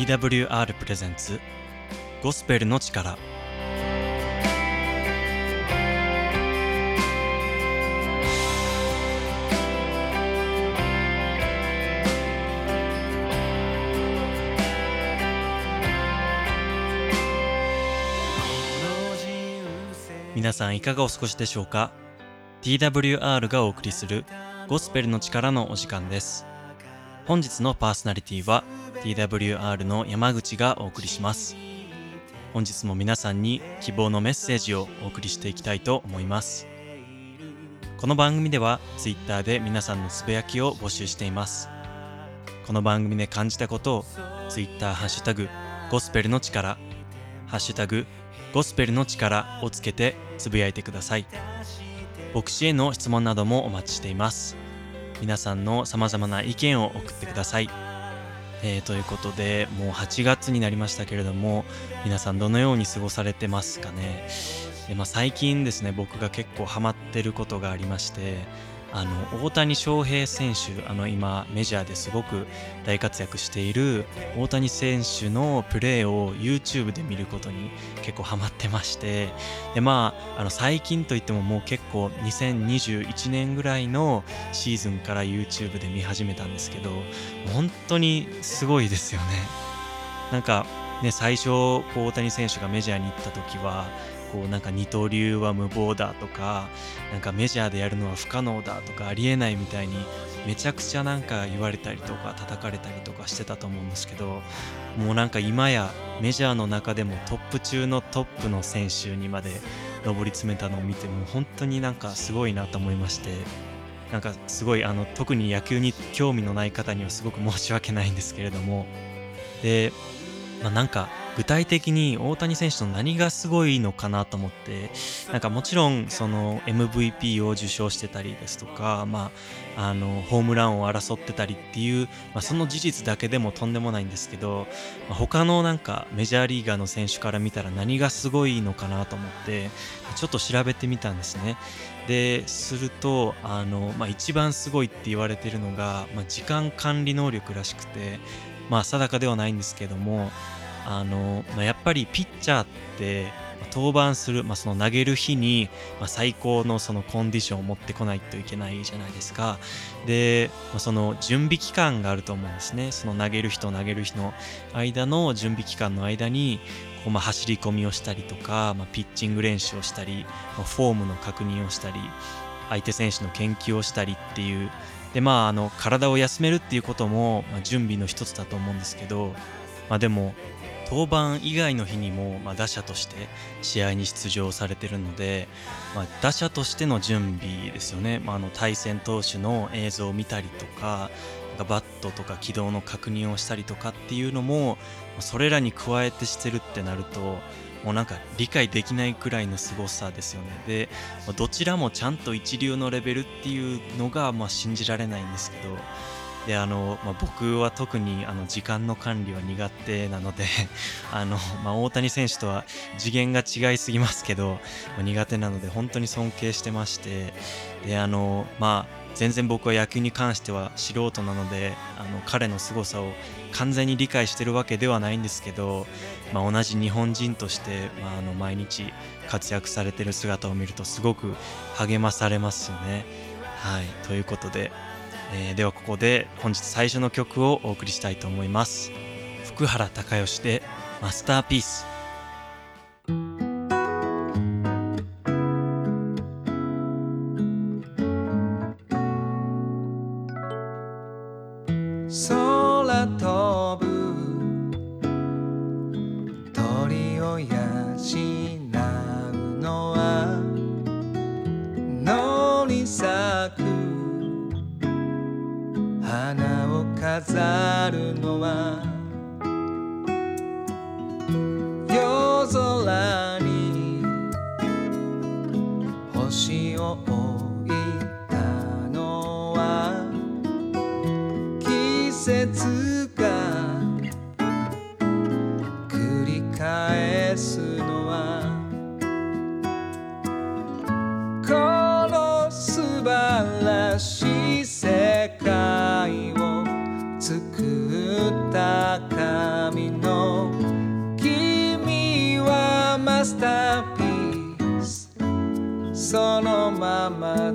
TWR プレゼンツ。ゴスペルの力。皆さんいかがお過ごしでしょうか？TWR がお送りするゴスペルの力のお時間です。本日のパーソナリティは TWR の山口がお送りします。本日も皆さんに希望のメッセージをお送りしていきたいと思います。この番組では Twitter で皆さんのつぶやきを募集しています。この番組で感じたことを Twitter ハッシュタグゴスペルの力ハッシュタグゴスペルの力をつけてつぶやいてください。牧師への質問などもお待ちしています。皆さんの様々な意見を送ってください、えー、ということでもう8月になりましたけれども皆さんどのように過ごされてますかね。で、まあ、最近ですね僕が結構ハマってることがありましてあの大谷翔平選手あの今メジャーですごく大活躍している大谷選手のプレーを YouTube で見ることに結構ハマってましてでまああの最近といってももう結構2021年ぐらいのシーズンから YouTube で見始めたんですけど本当にすごいですよね。なんかね最初大谷選手がメジャーに行った時はこうなんか二刀流は無謀だとかなんかメジャーでやるのは不可能だとかありえないみたいにめちゃくちゃなんか言われたりとか叩かれたりとかしてたと思うんですけどもうなんか今やメジャーの中でもトップ中のトップの選手にまで上り詰めたのを見ても本当になんかすごいなと思いましてなんかすごいあの特に野球に興味のない方にはすごく申し訳ないんですけれども。で、まあ、なんか具体的に大谷選手の何がすごいのかなと思ってなんかもちろんその MVP を受賞してたりですとか、まあ、あのホームランを争ってたりっていう、まあ、その事実だけでもとんでもないんですけど、まあ、他のなんかメジャーリーガーの選手から見たら何がすごいのかなと思ってちょっと調べてみたんですね。でするとあの、まあ、一番すごいって言われてるのが、まあ、時間管理能力らしくて、まあ、定かではないんですけどもあの、まあ、やっぱりピッチャーって登板する、まあ、その投げる日に、まあ、最高のそのコンディションを持ってこないといけないじゃないですか。で、まあ、その準備期間があると思うんですね。その投げる日と投げる日の間の準備期間の間に、こうまあ走り込みをしたりとか、まあ、ピッチング練習をしたり、まあ、フォームの確認をしたり、相手選手の研究をしたりっていう、でまあ、あの体を休めるっていうことも、ま、準備の一つだと思うんですけど、まあ、でも登板以外の日にも、まあ、打者として試合に出場されているので、まあ、打者としての準備ですよね、まあ、あの対戦投手の映像を見たりとかなんかバットとか軌道の確認をしたりとかっていうのもそれらに加えてしてるってなるともうなんか理解できないくらいの凄さですよね。でどちらもちゃんと一流のレベルっていうのがまあ信じられないんですけどであの、まあ、僕は特にあの時間の管理は苦手なので あの、まあ、大谷選手とは次元が違いすぎますけど、まあ、苦手なので本当に尊敬してましてであの、まあ、全然僕は野球に関しては素人なのであの彼の凄さを完全に理解してるわけではないんですけど、まあ、同じ日本人として、まあ、あの毎日活躍されてる姿を見るとすごく励まされますよね。はいということでえー、ではここで本日最初の曲をお送りしたいと思います。福原孝義でマスターピース花を飾るのは夜空に星を置いたのは季節ま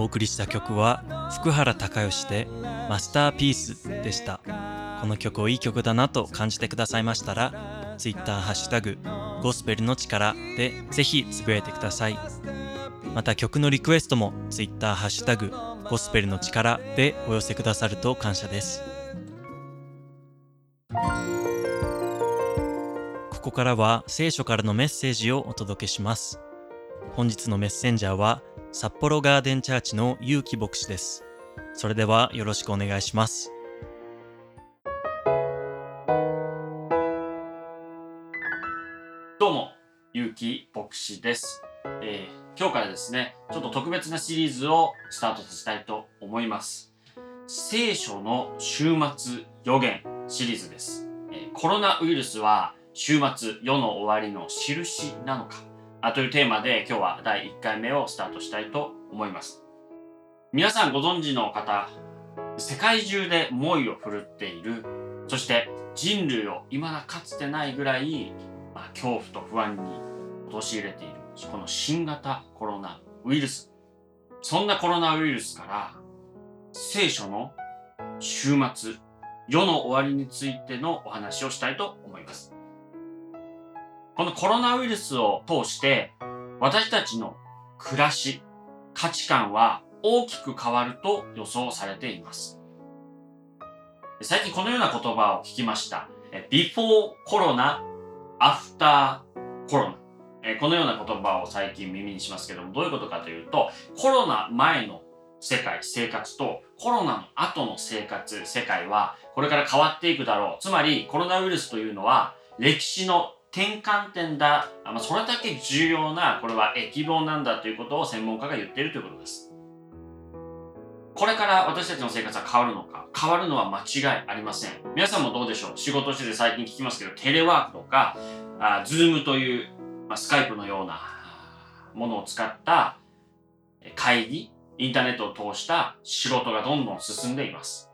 お送りした曲は福原孝義でマスターピースでした。この曲をいい曲だなと感じてくださいましたら Twitter ハッシュタグゴスペルの力でぜひつぶやいてください。また曲のリクエストも Twitter ハッシュタグゴスペルの力でお寄せくださると感謝です。ここからは聖書からのメッセージをお届けします。本日のメッセンジャーは札幌ガーデンチャーチのゆうき牧師ですそれではよろしくお願いしますどうも、ゆうき牧師です、えー今日からですね、ちょっと特別なシリーズをスタートさせたいと思います。聖書の週末予言シリーズです。えーコロナウイルスは週末世の終わりの印なのかあというテーマで今日は第1回目をスタートしたいと思います。皆さんご存知の方、世界中で猛威を振るっている、そして人類を未だかつてないぐらいまあ、恐怖と不安に陥れているこの新型コロナウイルスそんなコロナウイルスから聖書の終末世の終わりについてのお話をしたいと思いますこのコロナウイルスを通して私たちの暮らし価値観は大きく変わると予想されています最近このような言葉を聞きましたえ Before コロナアフターコロナ。このような言葉を最近耳にしますけども、どういうことかというと、コロナ前の世界、生活とコロナの後の生活、世界はこれから変わっていくだろう。つまり、コロナウイルスというのは歴史の転換点だ。まあ、それだけ重要な、これは疫病なんだということを専門家が言っているということです。これから私たちの生活は変わるのか変わるのは間違いありません。皆さんもどうでしょう？仕事してて最近聞きますけど、テレワークとか、あズームという、まあ、スカイプのようなものを使った会議、インターネットを通した仕事がどんどん進んでいます。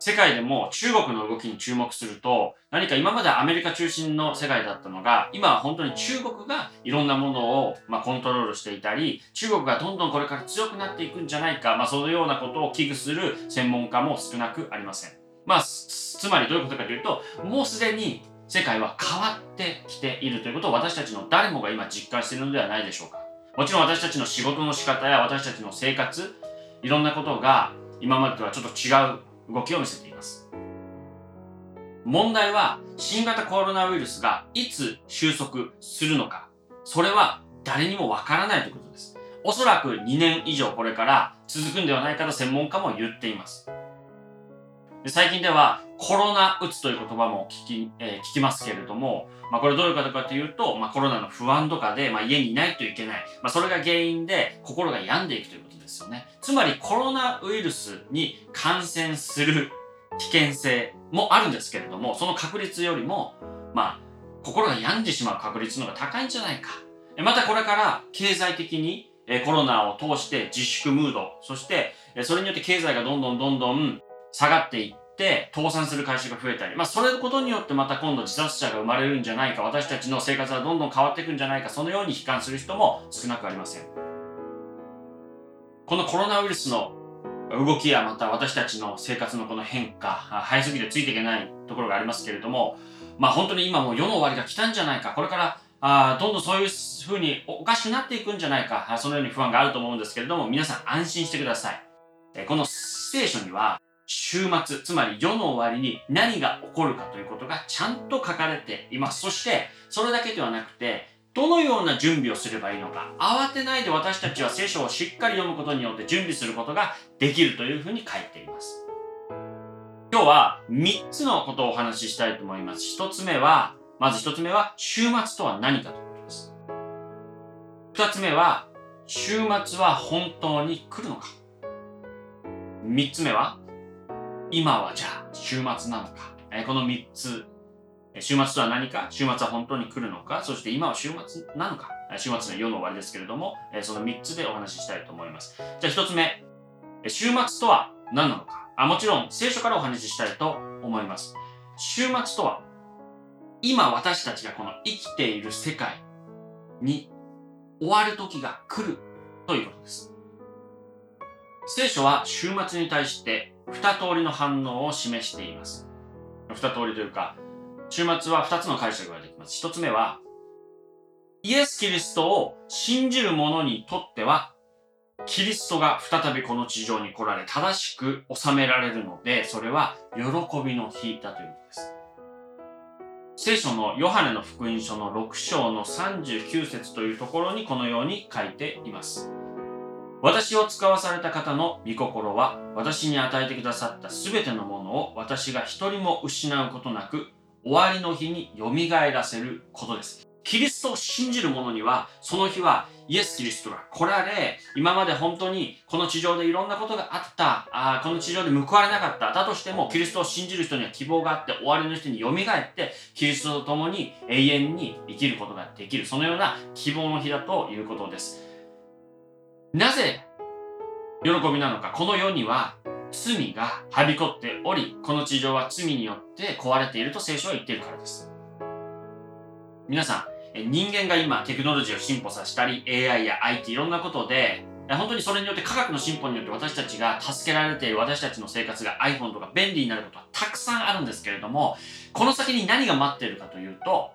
世界でも中国の動きに注目すると、何か今までアメリカ中心の世界だったのが、今は本当に中国がいろんなものを、まあ、コントロールしていたり、中国がどんどんこれから強くなっていくんじゃないか、まあ、そのようなことを危惧する専門家も少なくありません。まあ、つまりどういうことかというと、もうすでに世界は変わってきているということを私たちの誰もが今実感しているのではないでしょうか。もちろん私たちの仕事の仕方や私たちの生活、いろんなことが今までとはちょっと違う動きを見せています。問題は新型コロナウイルスがいつ収束するのか、それは誰にもわからないということです。おそらく2年以上これから続くんではないかと専門家も言っています。最近ではコロナうつという言葉も聞き,、えー聞きますけれども、まあ、これどういうことかというと、まあ、コロナの不安とかで、まあ、家にいないといけない、まあ、それが原因で心が病んでいくということですよねつまりコロナウイルスに感染する危険性もあるんですけれどもその確率よりもまあ心が病んでしまう確率の方が高いんじゃないか。またこれから経済的にコロナを通して自粛ムードそしてそれによって経済がどんどんどんどん下がっていって倒産する会社が増えたり、まあ、それのことによってまた今度自殺者が生まれるんじゃないか私たちの生活はどんどん変わっていくんじゃないかそのように悲観する人も少なくありません。このコロナウイルスの動きやまた私たちの生活のこの変化早すぎてついていけないところがありますけれどもまあ本当に今もう世の終わりが来たんじゃないか、これからあどんどんそういう風におかしくなっていくんじゃないか、そのように不安があると思うんですけれども、皆さん安心してください。この聖書には、週末、つまり世の終わりに何が起こるかということがちゃんと書かれています。そして、それだけではなくて、どのような準備をすればいいのか、慌てないで私たちは聖書をしっかり読むことによって準備することができるというふうに書いています。今日は3つのことをお話ししたいと思います。1つ目は、まず1つ目は、週末とは何かということです。2つ目は、週末は本当に来るのか。3つ目は、今はじゃあ週末なのか。えこの3つ。週末とは何か週末は本当に来るのかそして今は週末なのか週末の世の終わりですけれども、その3つでお話ししたいと思います。じゃあ1つ目。週末とは何なのかあもちろん聖書からお話ししたいと思います。週末とは今私たちがこの生きている世界に終わる時が来るということです。聖書は週末に対して二通りの反応を示しています。二通りというか、週末は二つの解釈ができます。一つ目は、イエス・キリストを信じる者にとっては、キリストが再びこの地上に来られ、正しく収められるので、それは喜びの日だということです。聖書のヨハネの福音書の6章の39節というところにこのように書いています。私を使わされた方の御心は私に与えてくださったすべてのものを私が一人も失うことなく終わりの日によみがえらせることです。キリストを信じる者にはその日はイエス・キリストが来られ、今まで本当にこの地上でいろんなことがあった、あこの地上で報われなかった、だとしてもキリストを信じる人には希望があって、終わりの人に蘇って、キリストと共に永遠に生きることができる、そのような希望の日だということです。なぜ喜びなのか、この世には罪がはびこっており、この地上は罪によって壊れていると聖書は言っているからです。皆さん、人間が今テクノロジーを進歩させたり AI や IT いろんなことで本当にそれによって科学の進歩によって私たちが助けられている私たちの生活が iPhone とか便利になることはたくさんあるんですけれどもこの先に何が待っているかというと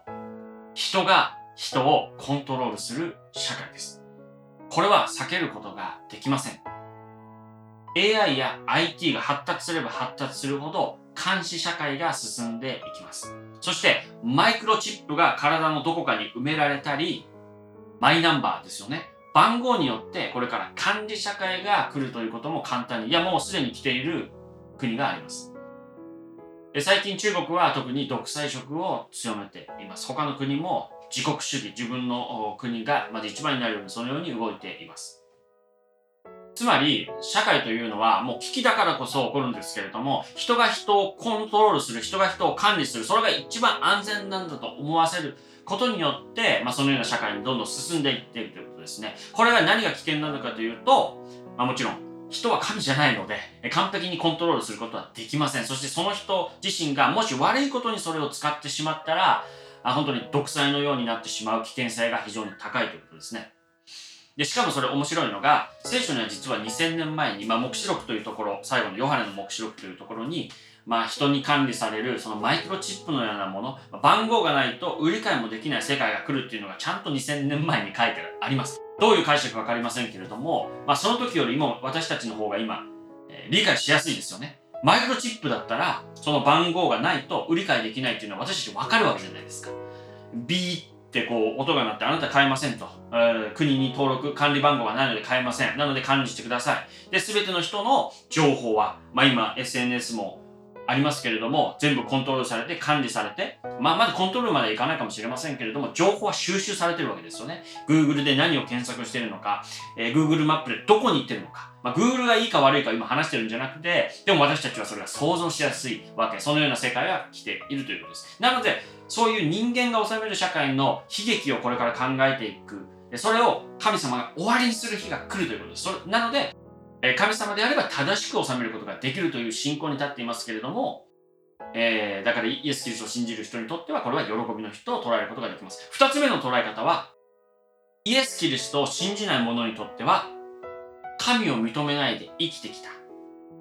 人が人をコントロールする社会ですこれは避けることができません AI や IT が発達すれば発達するほど監視社会が進んでいきますそしてマイクロチップが体のどこかに埋められたり、マイナンバーですよね。番号によってこれから管理社会が来るということも簡単に、いやもうすでに来ている国があります。最近中国は特に独裁色を強めています。他の国も自国主義、自分の国がまず一番になるようにそのように動いています。つまり、社会というのはもう危機だからこそ起こるんですけれども、人が人をコントロールする、人が人を管理する、それが一番安全なんだと思わせることによって、まあ、そのような社会にどんどん進んでいっているということですね。これが何が危険なのかというと、まあ、もちろん、人は神じゃないので、完璧にコントロールすることはできません。そしてその人自身がもし悪いことにそれを使ってしまったら、あ本当に独裁のようになってしまう危険性が非常に高いということですね。で、しかもそれ面白いのが、聖書には実は2000年前に、まあ、目視録というところ、最後のヨハネの目視録というところに、まあ、人に管理される、そのマイクロチップのようなもの、番号がないと売り買いもできない世界が来るっていうのがちゃんと2000年前に書いてあります。どういう解釈かわかりませんけれども、まあ、その時よりも私たちの方が今、えー、理解しやすいですよね。マイクロチップだったら、その番号がないと売り買いできないっていうのは私たちわかるわけじゃないですか。B ってこう音が鳴ってあなた買えませんと、えー、国に登録管理番号がないので買えませんなので管理してくださいで全ての人の情報は、まあ、今 SNS もありますけれども、全部コントロールされて管理されて、まあ、まだコントロールまでいかないかもしれませんけれども、情報は収集されてるわけですよね。Google で何を検索してるのか、えー、Google マップでどこに行ってるのか。まあ、Google がいいか悪いか今話してるんじゃなくて、でも私たちはそれが想像しやすいわけ。そのような世界が来ているということです。なので、そういう人間が治める社会の悲劇をこれから考えていく。それを神様が終わりにする日が来るということです。それなので、神様であれば正しく治めることができるという信仰に立っていますけれども、えー、だからイエス・キリストを信じる人にとってはこれは喜びの日と捉えることができます。二つ目の捉え方は、イエス・キリストを信じない者にとっては、神を認めないで生きてきた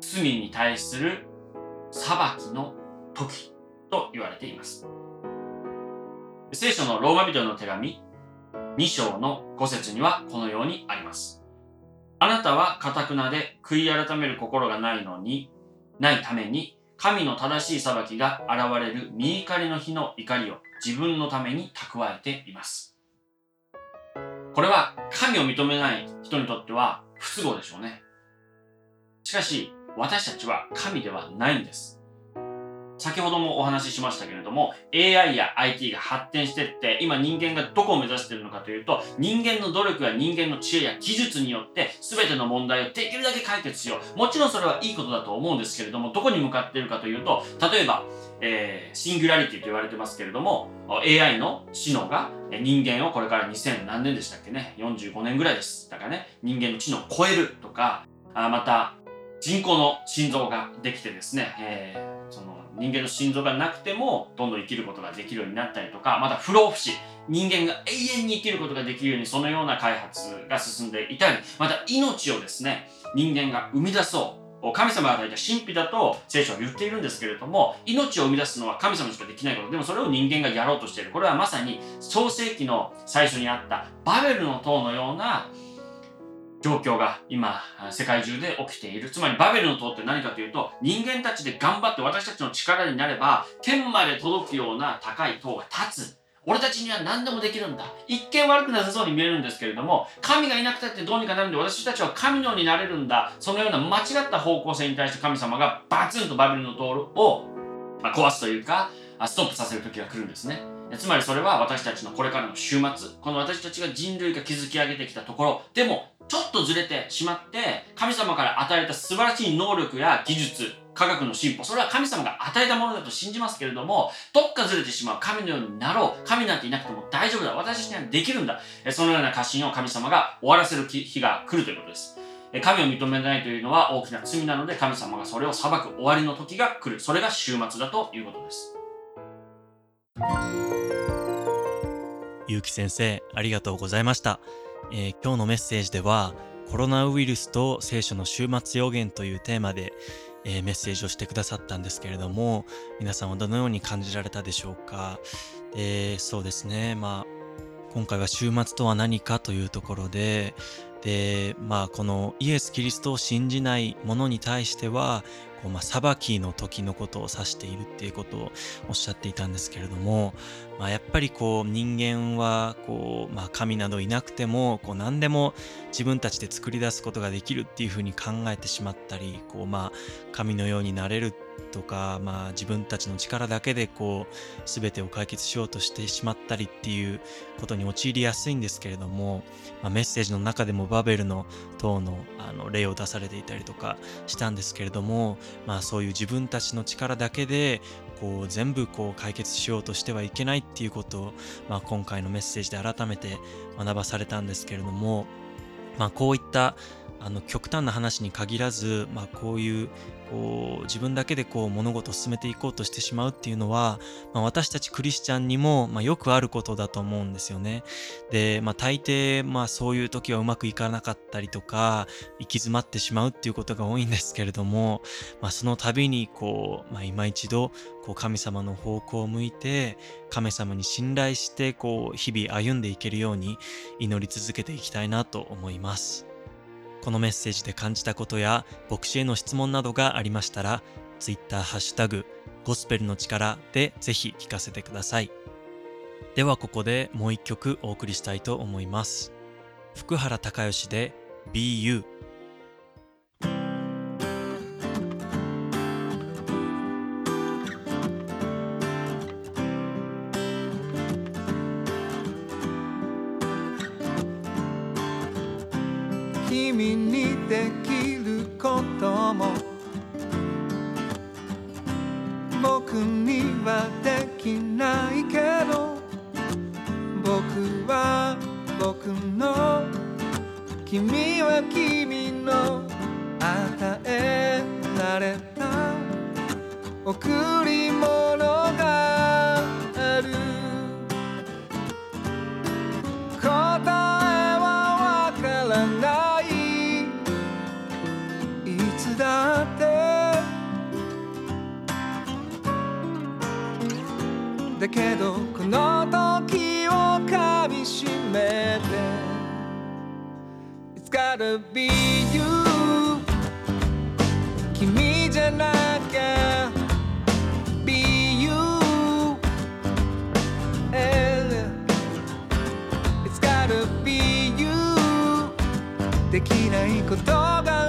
罪に対する裁きの時と言われています。聖書のローマ人への手紙2章の5節にはこのようにあります。あなたは堅くなで悔い改める心がないのに、ないために、神の正しい裁きが現れる見怒りの日の怒りを自分のために蓄えています。これは神を認めない人にとっては不都合でしょうね。しかし、私たちは神ではないんです。先ほどもお話ししましたけれども、AI や IT が発展していって、今人間がどこを目指しているのかというと、人間の努力や人間の知恵や技術によって、全ての問題をできるだけ解決しよう。もちろんそれはいいことだと思うんですけれども、どこに向かっているかというと、例えば、えーシンギュラリティと言われてますけれども、AI の知能が人間をこれから2000何年でしたっけね、45年ぐらいです。だからね、人間の知能を超えるとか、あまた、人工の心臓ができてですね、えーその人間の心臓がなくてもどんどん生きることができるようになったりとかまた不老不死。人間が永遠に生きることができるようにそのような開発が進んでいたりまた命をですね人間が生み出そう。神様が与えた神秘だと聖書は言っているんですけれども命を生み出すのは神様しかできないこと。でもそれを人間がやろうとしている。これはまさに創世紀の最初にあったバベルの塔のような状況が今世界中で起きている。つまりバベルの塔って何かというと人間たちで頑張って私たちの力になれば天まで届くような高い塔が立つ。俺たちには何でもできるんだ。一見悪くなさそうに見えるんですけれども神がいなくたってどうにかなるんで私たちは神のようになれるんだ。そのような間違った方向性に対して神様がバツンとバベルの塔を壊すというかストップさせる時が来るんですね。つまりそれは私たちのこれからの終末。この私たちが人類が築き上げてきたところ。でもちょっとずれてしまって神様から与えた素晴らしい能力や技術科学の進歩それは神様が与えたものだと信じますけれどもどっかずれてしまう神のようになろう神なんていなくても大丈夫だ私たちにはできるんだ。えそのような過信を神様が終わらせる日が来るということです。え神を認めないというのは大きな罪なので神様がそれを裁く終わりの時が来る。それが終末だということです。ゆうき先生、ありがとうございました。えー今日のメッセージでは、コロナウイルスと聖書の終末予言というテーマで、えーメッセージをしてくださったんですけれども、皆さんはどのように感じられたでしょうか？で、そうですね、まあ、今回は週末とは何かというところで、で、まあ、このイエス・キリストを信じない者に対しては、こうまあ、裁きの時のことを指しているっていうことをおっしゃっていたんですけれども、まあ、やっぱりこう人間はこう、まあ、神などいなくてもこう何でも自分たちで作り出すことができるっていうふうに考えてしまったりこう、まあ、神のようになれるっとか、まあ、自分たちの力だけでこう全てを解決しようとしてしまったりっていうことに陥りやすいんですけれども、まあ、メッセージの中でもバベルの塔のあの例を出されていたりとかしたんですけれども、まあ、そういう自分たちの力だけでこう全部こう解決しようとしてはいけないっていうことを、まあ、今回のメッセージで改めて学ばされたんですけれども、まあ、こういったあの極端な話に限らず、まあ、こういうこう自分だけでこう物事を進めていこうとしてしまうっていうのは、まあ、私たちクリスチャンにも、まあ、よくあることだと思うんですよね。で、まあ、大抵、まあ、そういう時はうまくいかなかったりとか行き詰まってしまうっていうことが多いんですけれども、まあ、その度にこう、まあ、今一度こう神様の方向を向いて神様に信頼してこう日々歩んでいけるように祈り続けていきたいなと思います。このメッセージで感じたことや牧師への質問などがありましたら Twitter ハッシュタグゴスペルの力でぜひ聞かせてください。ではここでもう一曲お送りしたいと思います。福原孝義で BU も。僕にはできないけど。僕は僕の君は君の与えられた。贈り物けどこの時をかみしめて It's gotta be you 君じゃなきゃ Be you It's gotta be you できないことが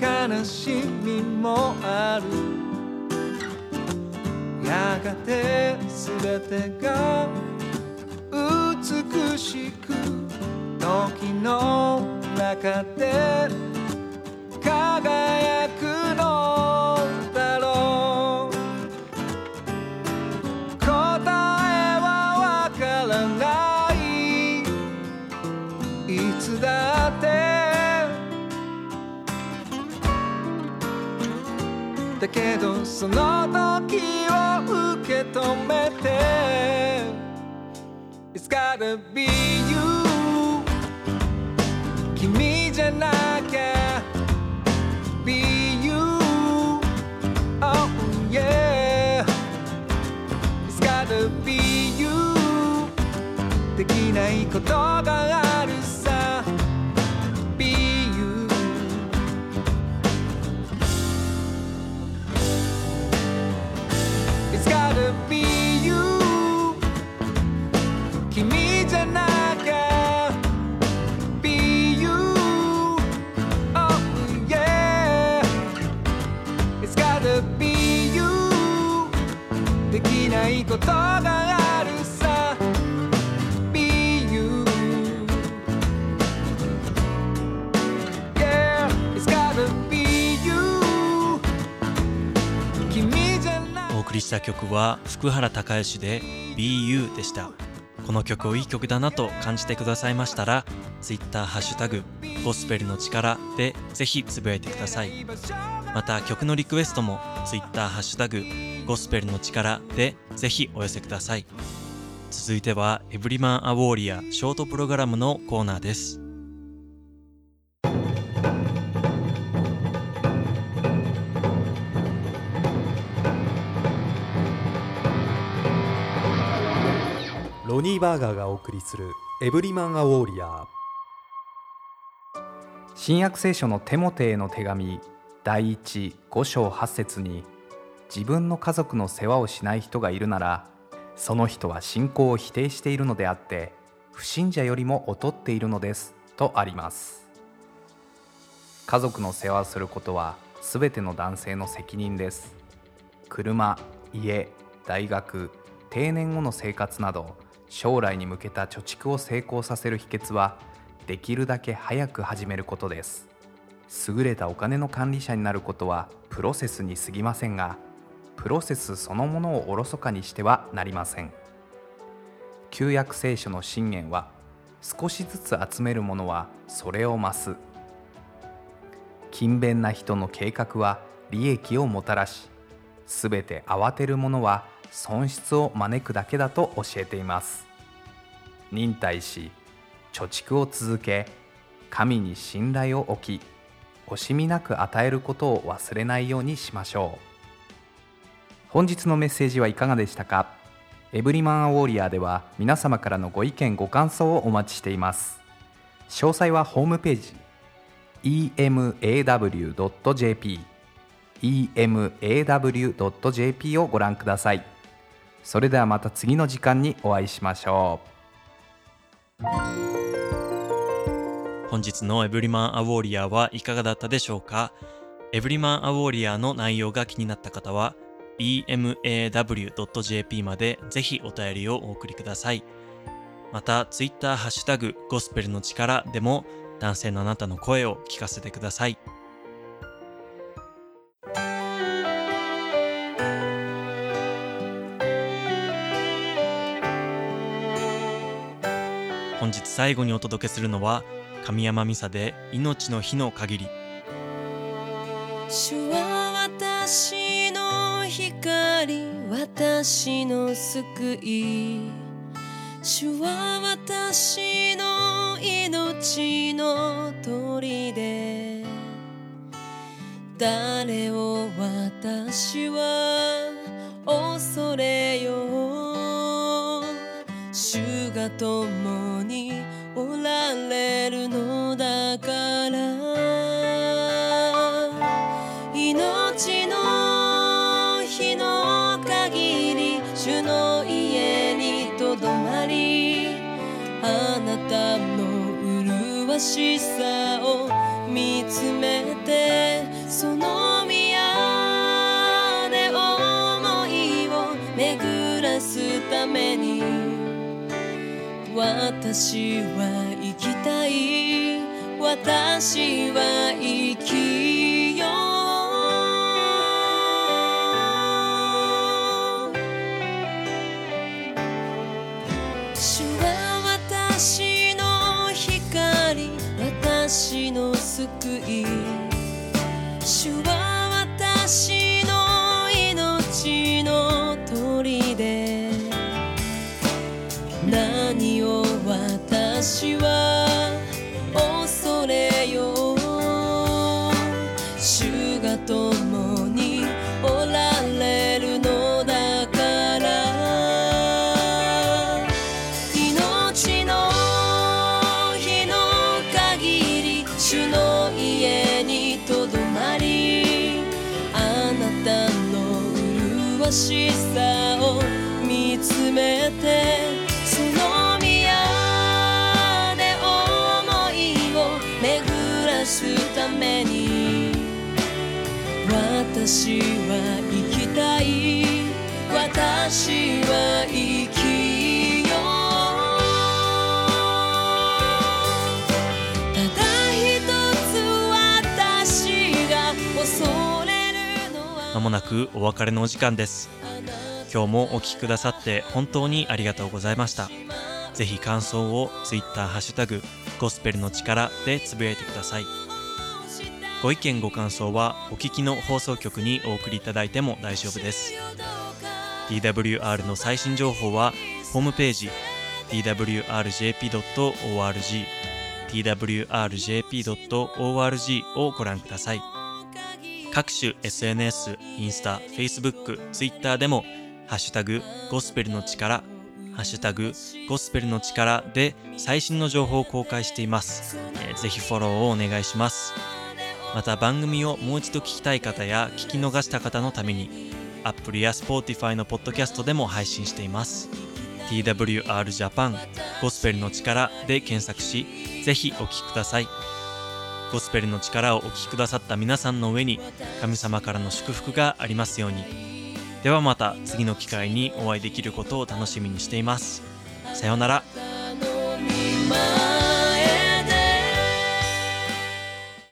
悲しみもある。やがて全てが美しく時の中で輝く。けどその時を受け止めて It's gotta be you 君じゃなきゃ Be you Oh yeah It's gotta be you できないことりした曲は福原孝義で BU でした。この曲をいい曲だなと感じてくださいましたら Twitter ハッシュタグゴスペルの力でぜひつぶやいてください。また曲のリクエストも Twitter ハッシュタグゴスペルの力でぜひお寄せください。続いてはエブリマンアウォーリアショートプログラムのコーナーです。ロニー・バーガーがお送りするエブリマン・ア・ウォーリアー。新約聖書のテモテへの手紙第15章8節に自分の家族の世話をしない人がいるならその人は信仰を否定しているのであって不信者よりも劣っているのですとあります。家族の世話をすることは全ての男性の責任です。車家大学定年後の生活など将来に向けた貯蓄を成功させる秘訣はできるだけ早く始めることです。優れたお金の管理者になることはプロセスに過ぎませんがプロセスそのものをおろそかにしてはなりません。旧約聖書の信玄は少しずつ集めるものはそれを増す。勤勉な人の計画は利益をもたらしすべて慌てる者は損失を招くだけだと教えています。忍耐し貯蓄を続け神に信頼を置き惜しみなく与えることを忘れないようにしましょう。本日のメッセージはいかがでしたか？エブリマンアウォーリアーでは皆様からのご意見ご感想をお待ちしています。詳細はホームページ emaw.jp emaw.jp をご覧ください。それではまた次の時間にお会いしましょう。本日のエブリマンアウォーリアーはいかがだったでしょうか？エブリマンアウォーリアーの内容が気になった方は emaw.jp までぜひお便りをお送りください。また Twitter ハッシュタグゴスペルの力でも男性のあなたの声を聞かせてください。日最後にお届けするのは神山美沙で命の日の限り。主は私の光私の救い。主は私の命の砦。誰を私は恐れよう。主が共におられるのだから。命の日の限り主の家にとどまりあなたの麗しさを見つめてその宮で思いを巡らすために。私は生きたい。私は生き主の家にとどまりあなたの麗しさを見つめてその宮で思いを巡らすために私は生きたい私は生きたいまもなくお別れのお時間です。今日もお聞きくださって本当にありがとうございました。ぜひ感想を Twitter ハッシュタグゴスペルの力でつぶやいてください。ご意見ご感想はお聞きの放送局にお送りいただいても大丈夫です。TWR の最新情報はホームページ twrjp.org twrjp.org をご覧ください。各種 SNS、インスタ、Facebook、Twitter でもハッシュタグゴスペルの力ハッシュタグゴスペルの力で最新の情報を公開しています、えーぜひフォローをお願いします。また番組をもう一度聞きたい方や聞き逃した方のために Apple や Spotify のポッドキャストでも配信しています。TWR Japan ゴスペルの力で検索しぜひお聞きください。ゴスペルの力をお聞きくださった皆さんの上に神様からの祝福がありますように。ではまた次の機会にお会いできることを楽しみにしています。さようなら。